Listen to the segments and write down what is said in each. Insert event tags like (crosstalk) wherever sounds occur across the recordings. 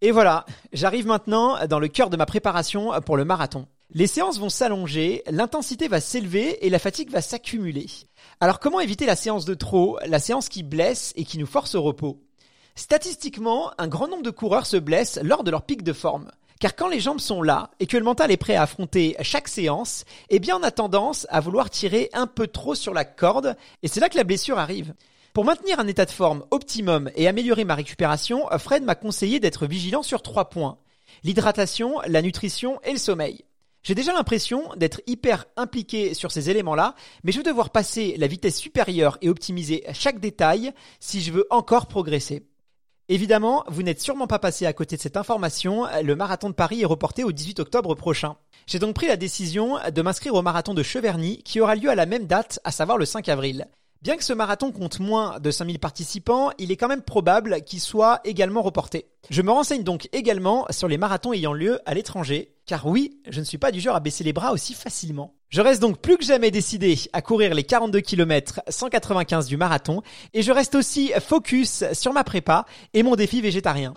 Et voilà, j'arrive maintenant dans le cœur de ma préparation pour le marathon. Les séances vont s'allonger, l'intensité va s'élever et la fatigue va s'accumuler. Alors comment éviter la séance de trop, la séance qui blesse et qui nous force au repos? Statistiquement, un grand nombre de coureurs se blessent lors de leur pic de forme. Car quand les jambes sont là et que le mental est prêt à affronter chaque séance, eh bien on a tendance à vouloir tirer un peu trop sur la corde et c'est là que la blessure arrive. Pour maintenir un état de forme optimum et améliorer ma récupération, Fred m'a conseillé d'être vigilant sur trois points. L'hydratation, la nutrition et le sommeil. J'ai déjà l'impression d'être hyper impliqué sur ces éléments-là, mais je veux devoir passer la vitesse supérieure et optimiser chaque détail si je veux encore progresser. Évidemment, vous n'êtes sûrement pas passé à côté de cette information, le marathon de Paris est reporté au 18 octobre prochain. J'ai donc pris la décision de m'inscrire au marathon de Cheverny qui aura lieu à la même date, à savoir le 5 avril. Bien que ce marathon compte moins de 5000 participants, il est quand même probable qu'il soit également reporté. Je me renseigne donc également sur les marathons ayant lieu à l'étranger, car oui, je ne suis pas du genre à baisser les bras aussi facilement. Je reste donc plus que jamais décidé à courir les 42 km 195 du marathon, et je reste aussi focus sur ma prépa et mon défi végétarien.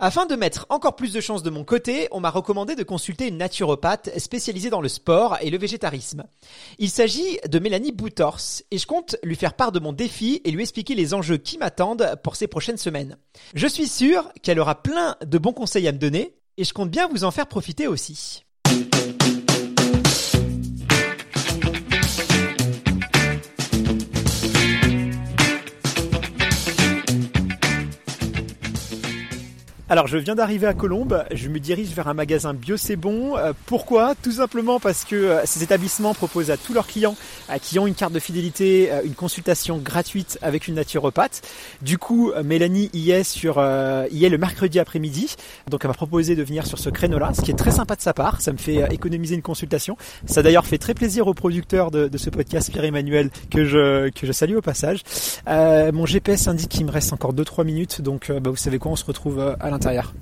Afin de mettre encore plus de chances de mon côté, on m'a recommandé de consulter une naturopathe spécialisée dans le sport et le végétarisme. Il s'agit de Mélanie Boutors et je compte lui faire part de mon défi et lui expliquer les enjeux qui m'attendent pour ces prochaines semaines. Je suis sûr qu'elle aura plein de bons conseils à me donner et je compte bien vous en faire profiter aussi. Alors je viens d'arriver à Colombes, je me dirige vers un magasin Bio C'est Bon. Euh, pourquoi? Tout simplement parce que euh, ces établissements proposent à tous leurs clients euh, qui ont une carte de fidélité une consultation gratuite avec une naturopathe. Du coup, Mélanie y est sur y le mercredi après-midi. Donc elle m'a proposé de venir sur ce créneau-là, ce qui est très sympa de sa part. Ça me fait économiser une consultation. Ça d'ailleurs fait très plaisir au producteur de, ce podcast Pierre-Emmanuel que je que je salue au passage. mon GPS indique qu'il me reste encore 2-3 minutes, donc bah, vous savez quoi, on se retrouve à l'intérieur l'intérieur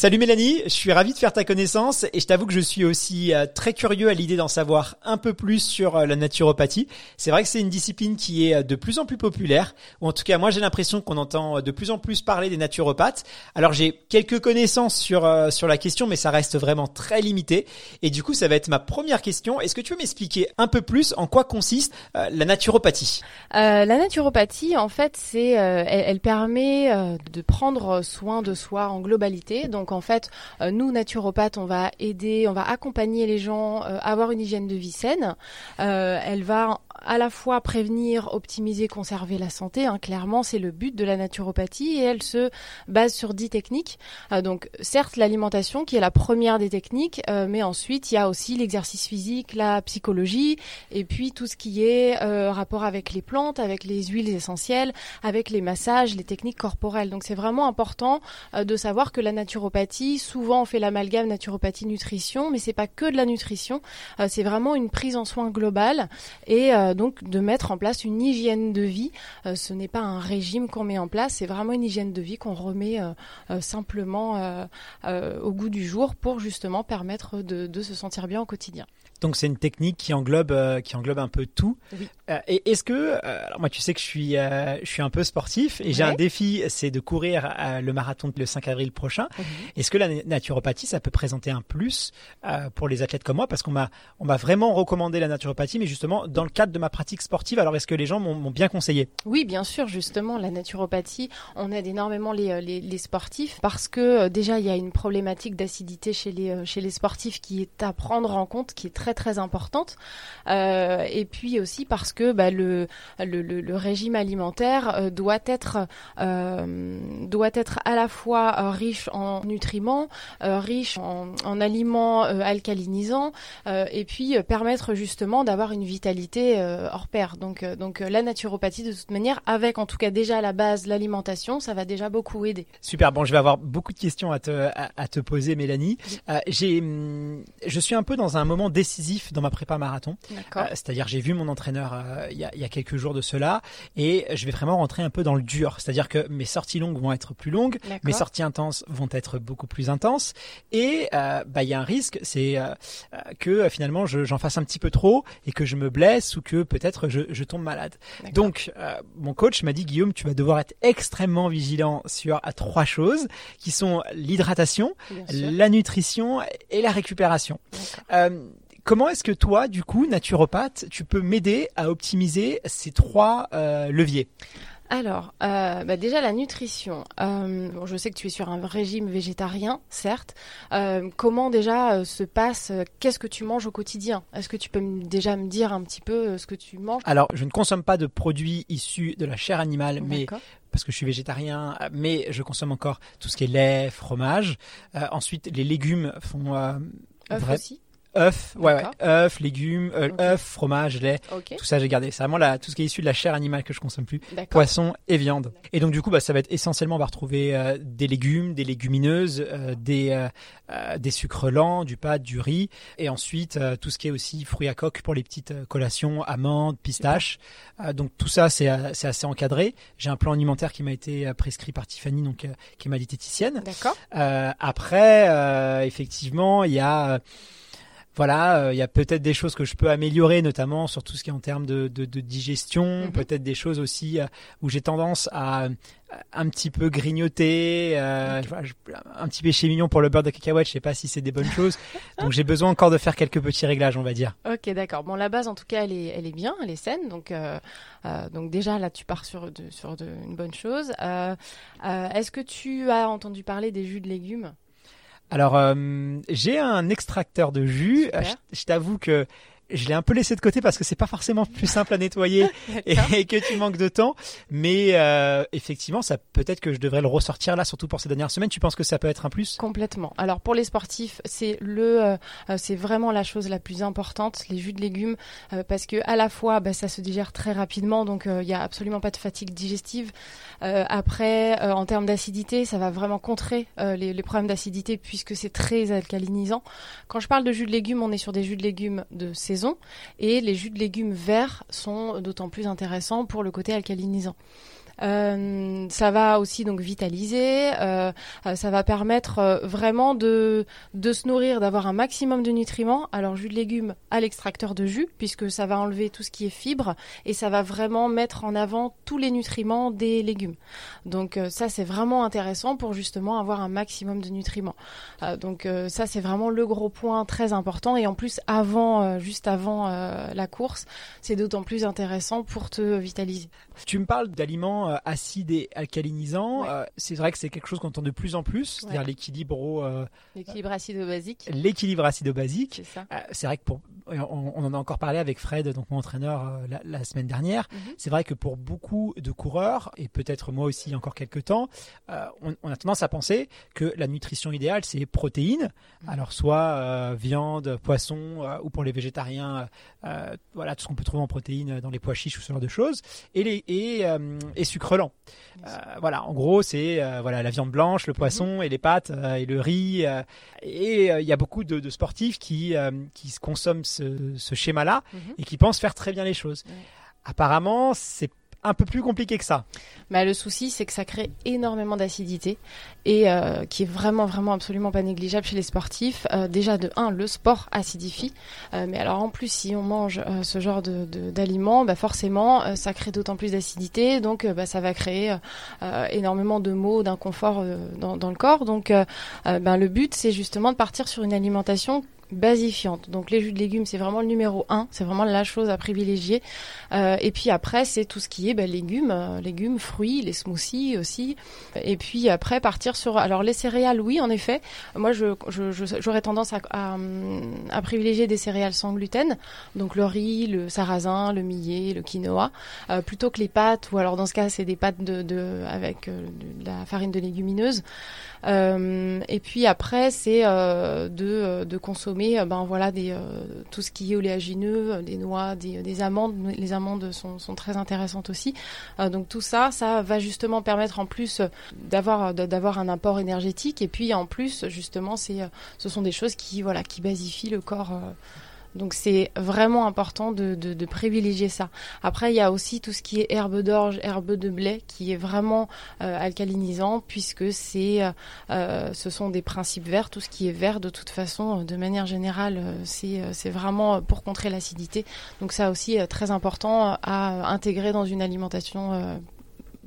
Salut Mélanie, je suis ravi de faire ta connaissance et je t'avoue que je suis aussi euh, très curieux à l'idée d'en savoir un peu plus sur euh, la naturopathie. C'est vrai que c'est une discipline qui est euh, de plus en plus populaire, ou en tout cas moi j'ai l'impression qu'on entend de plus en plus parler des naturopathes. Alors j'ai quelques connaissances sur sur la question, mais ça reste vraiment très limité. Et du coup ça va être ma première question. Est-ce que tu veux m'expliquer un peu plus en quoi consiste la naturopathie? La naturopathie en fait c'est elle, elle, permet de prendre soin de soi en globalité. Donc en fait, euh, nous naturopathes, on va aider, on va accompagner les gens euh, à avoir une hygiène de vie saine. Euh, elle va à la fois prévenir, optimiser, conserver la santé. Hein, clairement, c'est le but de la naturopathie et elle se base sur dix techniques. donc, certes, l'alimentation qui est la première des techniques, mais ensuite il y a aussi l'exercice physique, la psychologie et puis tout ce qui est rapport avec les plantes, avec les huiles essentielles, avec les massages, les techniques corporelles. Donc, c'est vraiment important de savoir que la naturopathie Souvent, on fait l'amalgame naturopathie nutrition, mais c'est pas que de la nutrition. Euh, c'est vraiment une prise en soin globale et euh, donc de mettre en place une hygiène de vie. Euh, ce n'est pas un régime qu'on met en place, c'est vraiment une hygiène de vie qu'on remet simplement au goût du jour pour justement permettre de se sentir bien au quotidien. Donc c'est une technique qui englobe euh, qui englobe un peu tout. Euh, et est-ce que euh, alors moi tu sais que je suis je suis un peu sportif et j'ai un défi c'est de courir le marathon le 5 avril prochain. Est-ce que la naturopathie ça peut présenter un plus pour les athlètes comme moi? Parce qu'on m'a on m'a vraiment recommandé la naturopathie mais justement dans le cadre de ma pratique sportive alors est-ce que les gens m'ont bien conseillé? Oui bien sûr justement la naturopathie on aide énormément les, les, les sportifs parce que déjà il y a une problématique d'acidité chez les chez les sportifs qui est à prendre en compte qui est très très importante. Euh, et puis aussi parce que bah, le, le, le, régime alimentaire euh, doit être euh, doit être à la fois riche en nutriments, riche en, en aliments alcalinisants, et puis permettre justement d'avoir une vitalité hors pair. Donc donc la naturopathie de toute manière, avec en tout cas déjà à la base l'alimentation, ça va déjà beaucoup aider. Super. Bon, je vais avoir beaucoup de questions à te à, te poser, Mélanie. j'ai je suis un peu dans un moment décisif décisif dans ma prépa marathon. D'accord. c'est-à-dire, j'ai vu mon entraîneur il y, a, y, a, quelques jours de cela, et je vais vraiment rentrer un peu dans le dur. C'est-à-dire que mes sorties longues vont être plus longues, mes sorties intenses vont être beaucoup plus intenses, et bah il y a un risque, c'est que finalement j'en fasse un petit peu trop et que je me blesse ou que peut-être je, je, tombe malade. Donc, mon coach m'a dit Guillaume, tu vas devoir être extrêmement vigilant sur à trois choses qui sont l'hydratation, la nutrition et la récupération. Euh, comment est-ce que toi, du coup, naturopathe, tu peux m'aider à optimiser ces trois euh, leviers? Alors, euh, bah déjà la nutrition. Euh, bon, je sais que tu es sur un régime végétarien, certes. Euh, comment déjà se passe Qu'est-ce que tu manges au quotidien? Est-ce que tu peux déjà me dire un petit peu ce que tu manges? Alors, je ne consomme pas de produits issus de la chair animale, mais parce que je suis végétarien, mais je consomme encore tout ce qui est lait, fromage. ensuite, les légumes font. Œufs aussi œufs, ouais, ouais, œufs, légumes, euh, œufs, fromage, lait, tout ça j'ai gardé. C'est vraiment la, tout ce qui est issu de la chair animale que je consomme plus, poisson et viande. Et donc du coup, bah, ça va être essentiellement, on va retrouver euh, des légumes, des légumineuses, euh, des des sucres lents, du pâte, du riz, et ensuite tout ce qui est aussi fruits à coque pour les petites collations, amandes, pistaches. donc tout ça c'est c'est assez encadré. J'ai un plan alimentaire qui m'a été prescrit par Tiffany, donc qui est ma diététicienne. D'accord. après, effectivement, il y a voilà, euh, il y a peut-être des choses que je peux améliorer, notamment sur tout ce qui est en termes de, digestion, mhm. peut-être des choses aussi euh, où j'ai tendance à un petit peu grignoter, euh, un petit péché mignon pour le beurre de cacahuète, je sais pas si c'est des bonnes choses. (laughs) Donc j'ai besoin encore de faire quelques petits réglages, on va dire. Ok, d'accord. Bon, la base en tout cas, elle est, elle est bien, elle est saine. Donc, donc déjà là, tu pars sur, de, sur une bonne chose. Est-ce que tu as entendu parler des jus de légumes? Alors, euh, j'ai un extracteur de jus. je t'avoue que je l'ai un peu laissé de côté parce que c'est pas forcément plus simple à nettoyer (laughs) et, que tu manques de temps. Mais euh, effectivement, ça peut-être que je devrais le ressortir là, surtout pour ces dernières semaines. Tu penses que ça peut être un plus? Complètement. Alors pour les sportifs, c'est le, euh, c'est vraiment la chose la plus importante, les jus de légumes, euh, parce que à la fois, bah, ça se digère très rapidement, donc il n'y a absolument pas de fatigue digestive. après, en termes d'acidité, ça va vraiment contrer les, les problèmes d'acidité puisque c'est très alcalinisant. Quand je parle de jus de légumes, on est sur des jus de légumes de saison et les jus de légumes verts sont d'autant plus intéressants pour le côté alcalinisant. Euh, ça va aussi donc vitaliser, euh, euh, ça va permettre vraiment de, de se nourrir, d'avoir un maximum de nutriments. Alors jus de légumes à l'extracteur de jus, puisque ça va enlever tout ce qui est fibres et ça va vraiment mettre en avant tous les nutriments des légumes. Donc ça c'est vraiment intéressant pour justement avoir un maximum de nutriments. donc ça c'est vraiment le gros point très important et en plus avant, juste avant la course, c'est d'autant plus intéressant pour te vitaliser. Tu me parles d'aliments euh, acide et alcalinisant. Euh, c'est vrai que c'est quelque chose qu'on entend de plus en plus, c'est-à-dire l'équilibre euh, l'équilibre acido-basique. L'équilibre acido-basique. C'est vrai que pour on, en a encore parlé avec Fred, donc mon entraîneur la, semaine dernière. Mhm. C'est vrai que pour beaucoup de coureurs et peut-être moi aussi encore quelques temps, on, a tendance à penser que la nutrition idéale c'est protéines, mhm. alors soit viande, poisson ou pour les végétariens, voilà tout ce qu'on peut trouver en protéines dans les pois chiches ou ce genre de choses, et les et, et sucre lent. Euh, voilà, en gros, c'est euh, voilà la viande blanche, le poisson mhm. et les pâtes euh, et le riz. et il y a beaucoup de, sportifs qui qui consomment ce, schéma-là mhm. et qui pensent faire très bien les choses. Apparemment, c'est un peu plus compliqué que ça. Mais le souci, c'est que ça crée énormément d'acidité et euh, qui est vraiment, vraiment absolument pas négligeable chez les sportifs. Euh, déjà, de 1, le sport acidifie. Euh, mais alors, en plus, si on mange ce genre d'aliments, de, bah forcément, ça crée d'autant plus d'acidité. Donc, bah, ça va créer énormément de maux, d'inconfort dans, dans, le corps. Donc, ben, le but, c'est justement de partir sur une alimentation basifiante. Donc les jus de légumes, c'est vraiment le numéro un, c'est vraiment la chose à privilégier. Euh, et puis après, c'est tout ce qui est ben, légumes, euh, légumes, fruits, les smoothies aussi. Et puis après, partir sur... Alors les céréales, oui, en effet. Moi, je, j'aurais tendance à, privilégier des céréales sans gluten. Donc le riz, le sarrasin, le millet, le quinoa. Euh, plutôt que les pâtes, ou alors dans ce cas, c'est des pâtes de, avec de la farine de légumineuse. et puis après, c'est de consommer euh, ben voilà des euh, tout ce qui est oléagineux, euh, des noix, des, amandes. Les amandes sont, très intéressantes aussi. donc tout ça, ça va justement permettre en plus d'avoir d'avoir un apport énergétique et puis en plus justement c'est ce sont des choses qui voilà qui basifient le corps Donc c'est vraiment important de, de, de, privilégier ça. Après, il y a aussi tout ce qui est herbe d'orge, herbe de blé, qui est vraiment euh, alcalinisant, puisque c'est, euh, euh, ce sont des principes verts. Tout ce qui est vert, de toute façon, de manière générale, c'est, c'est vraiment pour contrer l'acidité. Donc ça aussi très important à intégrer dans une alimentation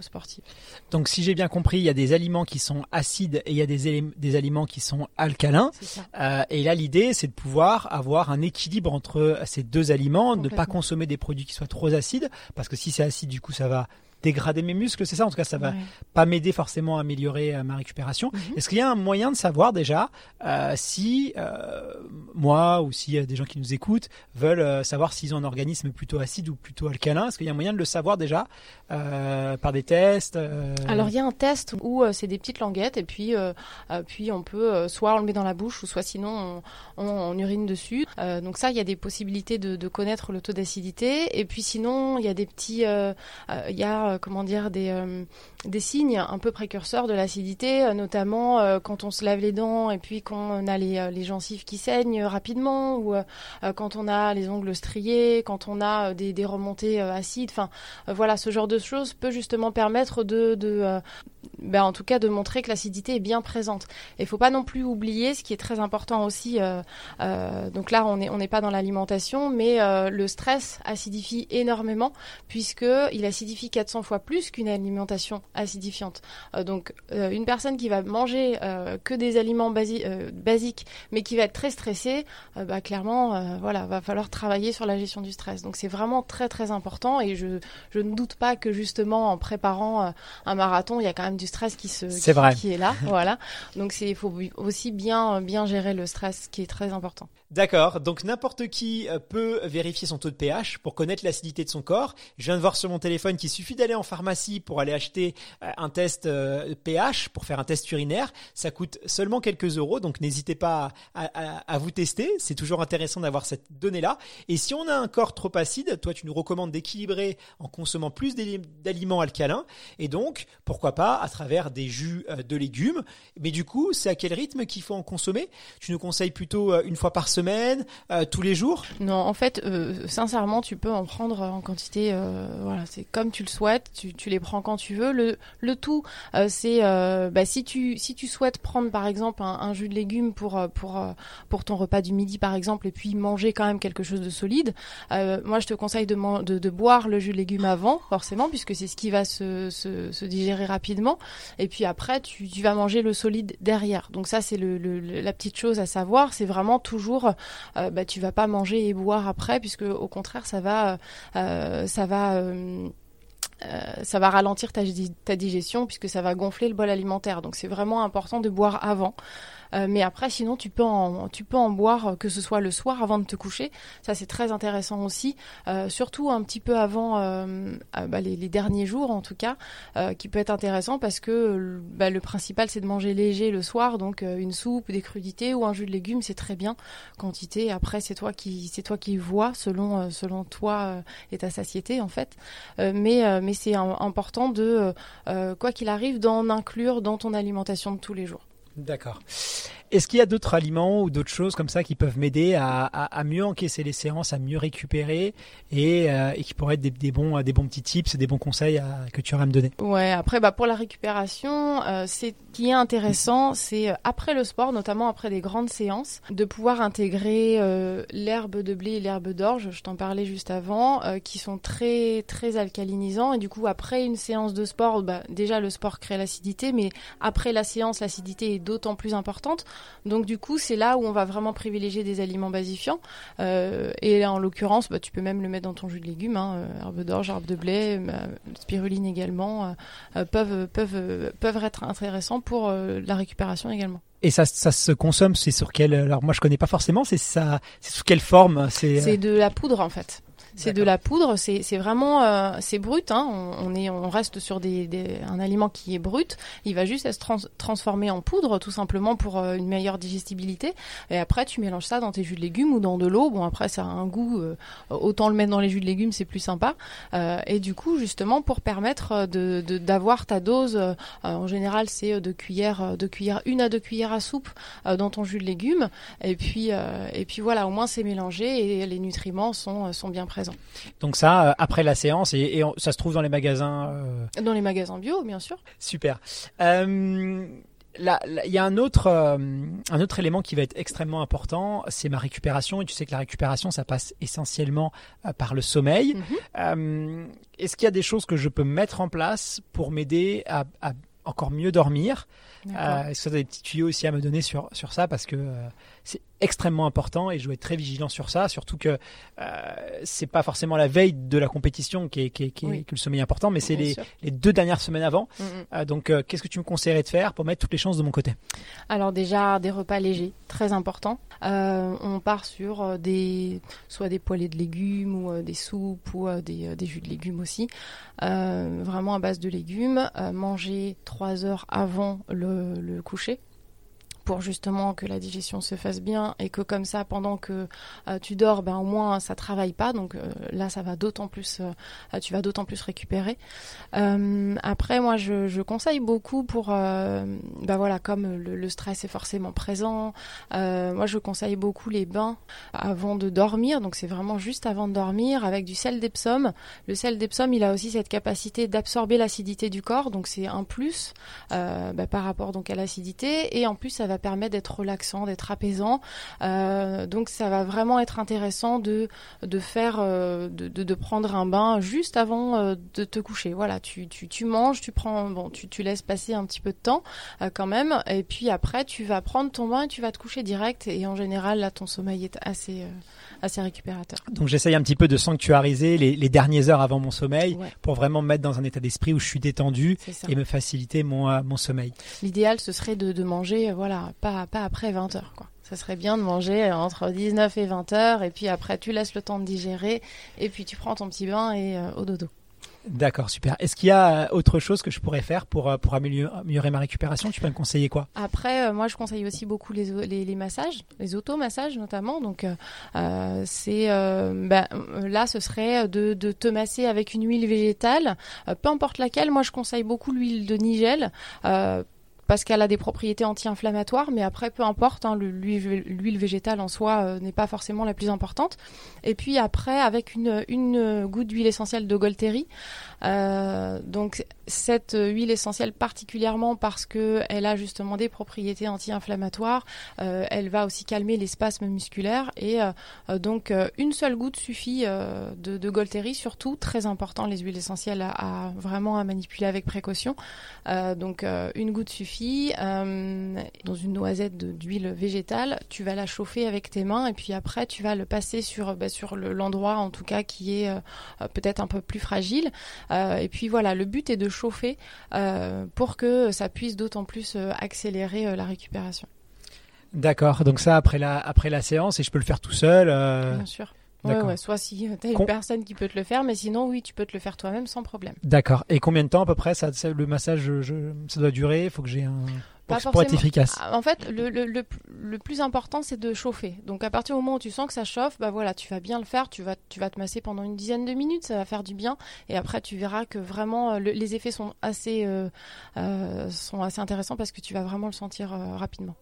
sportive. Donc si j'ai bien compris, il y a des aliments qui sont acides et il y a des, des aliments qui sont alcalins. Euh, et là, l'idée, c'est de pouvoir avoir un équilibre entre ces deux aliments, de ne pas consommer des produits qui soient trop acides, parce que si c'est acide, du coup, ça va dégrader mes muscles, c'est ça En tout cas, ça va pas m'aider forcément à améliorer euh, ma récupération. Mhm. Est-ce qu'il y a un moyen de savoir déjà euh, si euh, moi ou si des gens qui nous écoutent veulent savoir s'ils ont un organisme plutôt acide ou plutôt alcalin? Est-ce qu'il y a un moyen de le savoir déjà par des tests Alors il y a un test où c'est des petites languettes et puis puis on peut soit on le met dans la bouche ou soit sinon on, urine dessus. donc ça, il y a des possibilités de, de connaître le taux d'acidité et puis sinon il y a des petits il y a euh, comment dire des euh, des signes un peu précurseurs de l'acidité, euh, notamment quand on se lave les dents et puis quand on a les, gencives qui saignent rapidement ou quand on a les ongles striés, quand on a des, des remontées acides. Voilà, ce genre de choses peut justement permettre de ben, en tout cas de montrer que l'acidité est bien présente. Et il faut pas non plus oublier ce qui est très important aussi. donc là, on n'est on n'est pas dans l'alimentation, mais le stress acidifie énormément puisque il acidifie 400 fois plus qu'une alimentation acidifiante. Euh, donc euh, une personne qui va manger euh, que des aliments basiques, mais qui va être très stressée, bah, clairement, voilà, va falloir travailler sur la gestion du stress. Donc c'est vraiment très très important et je, je ne doute pas que justement en préparant un marathon, il y a quand même du stress qui se qui, qui, est là, (laughs) voilà. Donc c'est il faut aussi bien bien gérer le stress, qui est très important. D'accord. Donc n'importe qui peut vérifier son taux de pH pour connaître l'acidité de son corps. Je viens de voir sur mon téléphone qu'il suffit d'aller en pharmacie pour aller acheter euh, un test pH, euh, pour faire un test urinaire. Ça coûte seulement quelques euros, donc n'hésitez pas à, vous tester. C'est toujours intéressant d'avoir cette donnée-là. Et si on a un corps trop acide, toi tu nous recommandes d'équilibrer en consommant plus d'aliments alcalins. Et donc, pourquoi pas à travers des jus euh, de légumes. Mais du coup, c'est à quel rythme qu'il faut en consommer? Tu nous conseilles plutôt une fois par semaine, tous les jours? Non, en fait, sincèrement, tu peux en prendre en quantité. voilà, c'est comme tu le souhaites tu, les prends quand tu veux. Le, tout, euh, c'est euh, bah, si tu si tu souhaites prendre par exemple un, jus de légumes pour euh, pour pour ton repas du midi par exemple et puis manger quand même quelque chose de solide, moi je te conseille de, de, boire le jus de légumes avant forcément puisque c'est ce qui va se, digérer rapidement et puis après tu, vas manger le solide derrière. Donc ça c'est la petite chose à savoir, c'est vraiment toujours bah, tu vas pas manger et boire après puisque au contraire ça va ça va euh, ça va ralentir ta, digestion puisque ça va gonfler le bol alimentaire. Donc c'est vraiment important de boire avant. Euh, mais après, sinon, tu peux en, boire, euh, que ce soit le soir avant de te coucher. Ça, c'est très intéressant aussi. Euh, surtout un petit peu avant bah, les, derniers jours, en tout cas, qui peut être intéressant parce que bah, le principal, c'est de manger léger le soir. Donc, une soupe, des crudités ou un jus de légumes, c'est très bien. Quantité. Après, c'est toi qui, toi qui vois selon, selon toi et ta satiété, en fait. mais c'est important de, quoi qu'il arrive, d'en inclure dans ton alimentation de tous les jours. D'accord. Est-ce qu'il y a d'autres aliments ou d'autres choses comme ça qui peuvent m'aider à, mieux encaisser les séances, à mieux récupérer et, euh, qui pourraient être des, bons, des bons petits tips, des bons conseils que tu aurais à me donner? Ouais, après, bah, pour la récupération, euh, c'est qui est intéressant, c'est euh, après le sport, notamment après des grandes séances, de pouvoir intégrer l'herbe de blé et l'herbe d'orge, je t'en parlais juste avant, qui sont très très alcalinisants et du coup après une séance de sport, bah, déjà le sport crée l'acidité, mais après la séance, l'acidité est d'autant plus importante. Donc du coup, c'est là où on va vraiment privilégier des aliments basifiants. Euh, et en l'occurrence, bah, tu peux même le mettre dans ton jus de légumes, hein, euh, herbe d'orge, herbe de blé, euh, spiruline également, peuvent, peuvent, peuvent être intéressants pour la récupération également. Et ça, ça se consomme, c'est sur quelle Alors moi je connais pas forcément, c'est ça, c'est sous quelle forme C'est de la poudre en fait. C'est de la poudre, c'est vraiment euh, c'est brut. Hein. On, on, est on reste sur des, des, un aliment qui est brut. Il va juste être transformé en poudre tout simplement pour euh, une meilleure digestibilité. Et après tu mélanges ça dans tes jus de légumes ou dans de l'eau. Bon après ça a un goût. Euh, autant le mettre dans les jus de légumes, c'est plus sympa. et du coup justement pour permettre de d'avoir ta dose. en général c'est de cuillère de cuillère une à deux cuillères à soupe dans ton jus de légumes. Et puis et puis voilà au moins c'est mélangé et les nutriments sont sont bien présents. Donc ça, euh, après la séance, et, ça se trouve dans les magasins. Euh, dans les magasins bio, bien sûr. Super. Euh, il y a un autre, un autre élément qui va être extrêmement important, c'est ma récupération. Et tu sais que la récupération, ça passe essentiellement par le sommeil. Mhm. Est-ce qu'il y a des choses que je peux mettre en place pour m'aider à, encore mieux dormir? Est-ce que tu as des petits tuyaux aussi à me donner sur, sur ça? Parce que c'est extrêmement important et je dois être très vigilant sur ça, surtout que euh, c'est pas forcément la veille de la compétition qui est, qui qui que le sommeil est important, mais c'est les, les, deux dernières semaines avant. Mm, mm. Euh, donc, euh, qu'est-ce que tu me conseillerais de faire pour mettre toutes les chances de mon côté? Alors déjà des repas légers, très important. Euh, on part sur des soit des poêlés de légumes ou des soupes ou des, des, jus de légumes aussi, vraiment à base de légumes. manger trois heures avant le, le coucher pour justement que la digestion se fasse bien et que comme ça pendant que euh, tu dors ben au moins ça travaille pas. Donc euh, là ça va d'autant plus euh, tu vas d'autant plus récupérer. Après moi je, je, conseille beaucoup pour ben voilà comme le, stress est forcément présent moi je conseille beaucoup les bains avant de dormir. Donc c'est vraiment juste avant de dormir avec du sel d'Epsom. Le sel d'Epsom il a aussi cette capacité d'absorber l'acidité du corps. Donc c'est un plus ben, par rapport donc à l'acidité. Et en plus ça va permet d'être relaxant, d'être apaisant. Euh, donc ça va vraiment être intéressant de de faire euh, de, de, prendre un bain juste avant euh, de te coucher. Voilà, tu, tu, tu manges, tu prends bon, tu, tu laisses passer un petit peu de temps quand même, et puis après tu vas prendre ton bain et tu vas te coucher direct. Et en général là ton sommeil est assez assez récupérateur. Donc j'essaye un petit peu de sanctuariser les, les dernières heures avant mon sommeil pour vraiment me mettre dans un état d'esprit où je suis détendu et me faciliter mon, mon sommeil. L'idéal ce serait de, de manger voilà pas, pas après 20 heures, quoi. Ça serait bien de manger entre 19 et 20 heures, et puis après, tu laisses le temps de digérer, et puis tu prends ton petit bain et euh, au dodo. D'accord, super. Est-ce qu'il y a euh, autre chose que je pourrais faire pour, euh, pour améliorer, ma récupération? Tu peux me conseiller quoi? Après, moi, je conseille aussi beaucoup les, les, massages, les automassages notamment. Donc, c'est ben, là, ce serait de, de, te masser avec une huile végétale, peu importe laquelle. Moi, je conseille beaucoup l'huile de nigel parce qu'elle a des propriétés anti-inflammatoires, mais après, peu importe, hein, l'huile végétale en soi euh, n'est pas forcément la plus importante. Et puis après, avec une, goutte d'huile essentielle de Golteri, euh, donc cette huile essentielle particulièrement parce que elle a justement des propriétés anti-inflammatoires, euh, elle va aussi calmer les spasmes musculaires et donc une seule goutte suffit de, Golteri, surtout très important les huiles essentielles à, vraiment à manipuler avec précaution. donc une goutte suffit. Dans une noisette d'huile végétale, tu vas la chauffer avec tes mains et puis après tu vas le passer sur bah, sur l'endroit en tout cas qui est peut-être un peu plus fragile. Euh, et puis voilà, le but est de chauffer euh, pour que ça puisse d'autant plus euh, accélérer la récupération. D'accord, donc ça après la, après la séance, et je peux le faire tout seul Bien sûr. Ouais, soit si tu as une personne qui peut te le faire, mais sinon, oui, tu peux te le faire toi-même sans problème. D'accord. Et combien de temps à peu près ça, le massage, ça doit durer? Il faut que j'ai un pour, être efficace En fait, le, le, le, plus important, c'est de chauffer. Donc, à partir du moment où tu sens que ça chauffe, bah voilà, tu vas bien le faire. Tu vas, tu vas te masser pendant une dizaine de minutes, ça va faire du bien. Et après, tu verras que vraiment, euh, les effets sont assez, euh, euh, sont assez intéressants parce que tu vas vraiment le sentir euh, rapidement.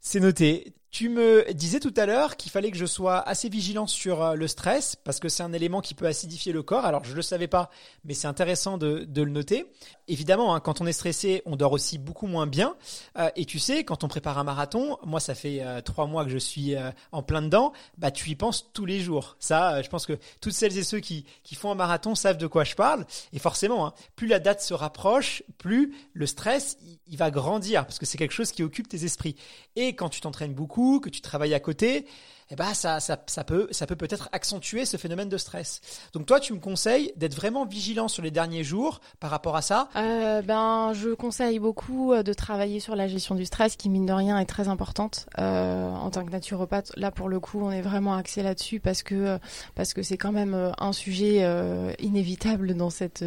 C'est noté. Tu me disais tout à l'heure qu'il fallait que je sois assez vigilant sur euh, le stress parce que c'est un élément qui peut acidifier le corps. Alors je le savais pas, mais c'est intéressant de, le noter. Évidemment, hein, quand on est stressé, on dort aussi beaucoup moins bien. Euh, et tu sais, quand on prépare un marathon, moi ça fait euh, trois mois que je suis en plein dedans, bah tu y penses tous les jours. Ça, je pense que toutes celles et ceux qui, qui font un marathon savent de quoi je parle. Et forcément, hein, plus la date se rapproche, plus le stress il va grandir parce que c'est quelque chose qui occupe tes esprits. Et quand tu t'entraînes beaucoup que tu travailles à côté, eh ben ça, ça, ça peut ça peut peut-être accentuer ce phénomène de stress. Donc toi, tu me conseilles d'être vraiment vigilant sur les derniers jours par rapport à ça euh, Ben, je conseille beaucoup euh, de travailler sur la gestion du stress, qui mine de rien est très importante euh, en tant que naturopathe. Là, pour le coup, on est vraiment axé là-dessus parce que euh, parce que c'est quand même euh, un sujet euh, inévitable dans cette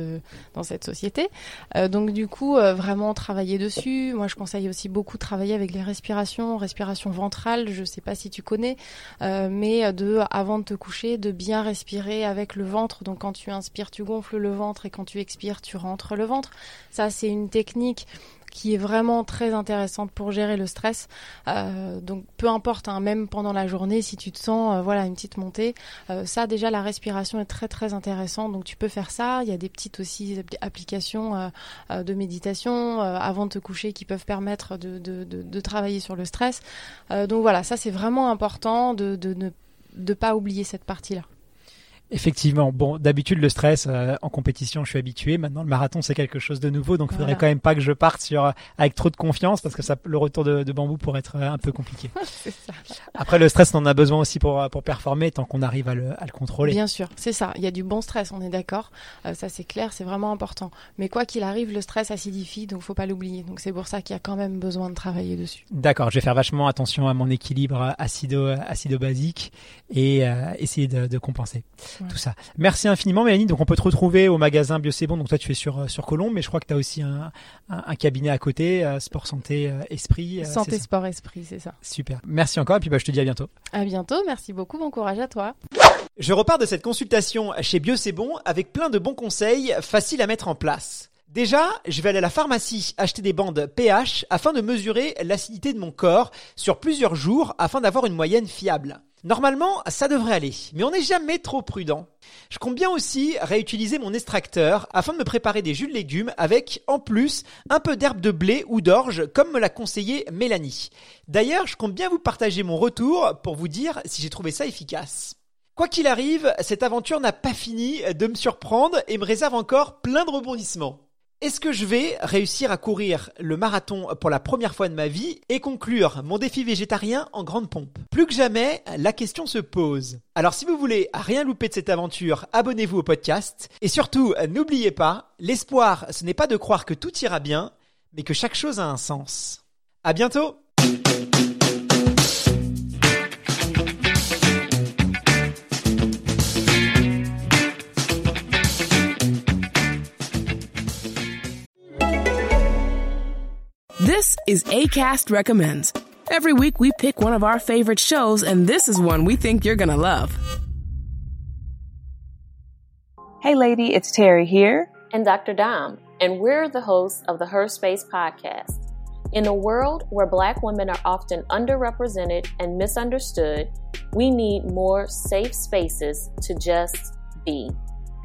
dans cette société. donc du coup, vraiment travailler dessus. Moi, je conseille aussi beaucoup travailler avec les respirations, respiration ventrale. Je sais pas si tu connais. Euh, mais de avant de te coucher, de bien respirer avec le ventre. Donc quand tu inspires, tu gonfles le ventre et quand tu expires, tu rentres le ventre. Ça, c'est une technique qui est vraiment très intéressante pour gérer le stress. Euh, donc peu importe, hein, même pendant la journée, si tu te sens euh, voilà une petite montée, euh, ça déjà la respiration est très très intéressante. Donc tu peux faire ça. Il y a des petites aussi applications de méditation avant de te coucher qui peuvent permettre de, travailler sur le stress. donc voilà, ça c'est vraiment important de, ne pas oublier cette partie-là. Effectivement. Bon, d'habitude le stress euh, en compétition, je suis habitué. Maintenant, le marathon, c'est quelque chose de nouveau, donc il faudrait quand même pas que je parte sur euh, avec trop de confiance parce que ça, le retour de, de bambou pourrait être euh, un peu compliqué. (laughs) ça. Après, le stress, on en a besoin aussi pour pour performer tant qu'on arrive à le, à le contrôler. Bien sûr, c'est ça. Il y a du bon stress, on est d'accord. Euh, ça, c'est clair, c'est vraiment important. Mais quoi qu'il arrive, le stress acidifie, donc faut pas l'oublier. Donc c'est pour ça qu'il y a quand même besoin de travailler dessus. D'accord. Je vais faire vachement attention à mon équilibre acido acido basique et euh, essayer de, de compenser tout ça. Merci infiniment, Mélanie. Donc, on peut te retrouver au magasin Bio Bon. Donc, toi, tu es sur, euh, sur Colombe, mais je crois que tu as aussi un, un, un, cabinet à côté, euh, Sport Santé euh, Esprit. Santé Sport Esprit, c'est ça. Super. Merci encore. Et puis, bah, je te dis à bientôt. À bientôt. Merci beaucoup. Bon courage à toi. Je repars de cette consultation chez Bio Bon avec plein de bons conseils faciles à mettre en place. Déjà, je vais aller à la pharmacie acheter des bandes pH afin de mesurer l'acidité de mon corps sur plusieurs jours afin d'avoir une moyenne fiable. Normalement, ça devrait aller, mais on n'est jamais trop prudent. Je compte bien aussi réutiliser mon extracteur afin de me préparer des jus de légumes avec, en plus, un peu d'herbe de blé ou d'orge comme me l'a conseillé Mélanie. D'ailleurs, je compte bien vous partager mon retour pour vous dire si j'ai trouvé ça efficace. Quoi qu'il arrive, cette aventure n'a pas fini de me surprendre et me réserve encore plein de rebondissements. Est-ce que je vais réussir à courir le marathon pour la première fois de ma vie et conclure mon défi végétarien en grande pompe? Plus que jamais, la question se pose. Alors si vous voulez rien louper de cette aventure, abonnez-vous au podcast et surtout n'oubliez pas, l'espoir ce n'est pas de croire que tout ira bien, mais que chaque chose a un sens. À bientôt This is ACAST Recommends. Every week we pick one of our favorite shows, and this is one we think you're gonna love. Hey, lady, it's Terry here. And Dr. Dom, and we're the hosts of the Her Space podcast. In a world where Black women are often underrepresented and misunderstood, we need more safe spaces to just be.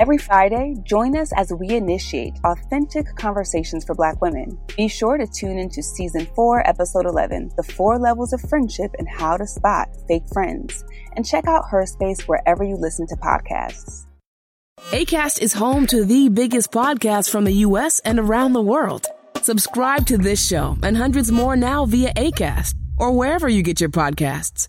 Every Friday, join us as we initiate authentic conversations for Black women. Be sure to tune into Season 4, Episode 11 The Four Levels of Friendship and How to Spot Fake Friends. And check out Her Space wherever you listen to podcasts. ACAST is home to the biggest podcasts from the U.S. and around the world. Subscribe to this show and hundreds more now via ACAST or wherever you get your podcasts.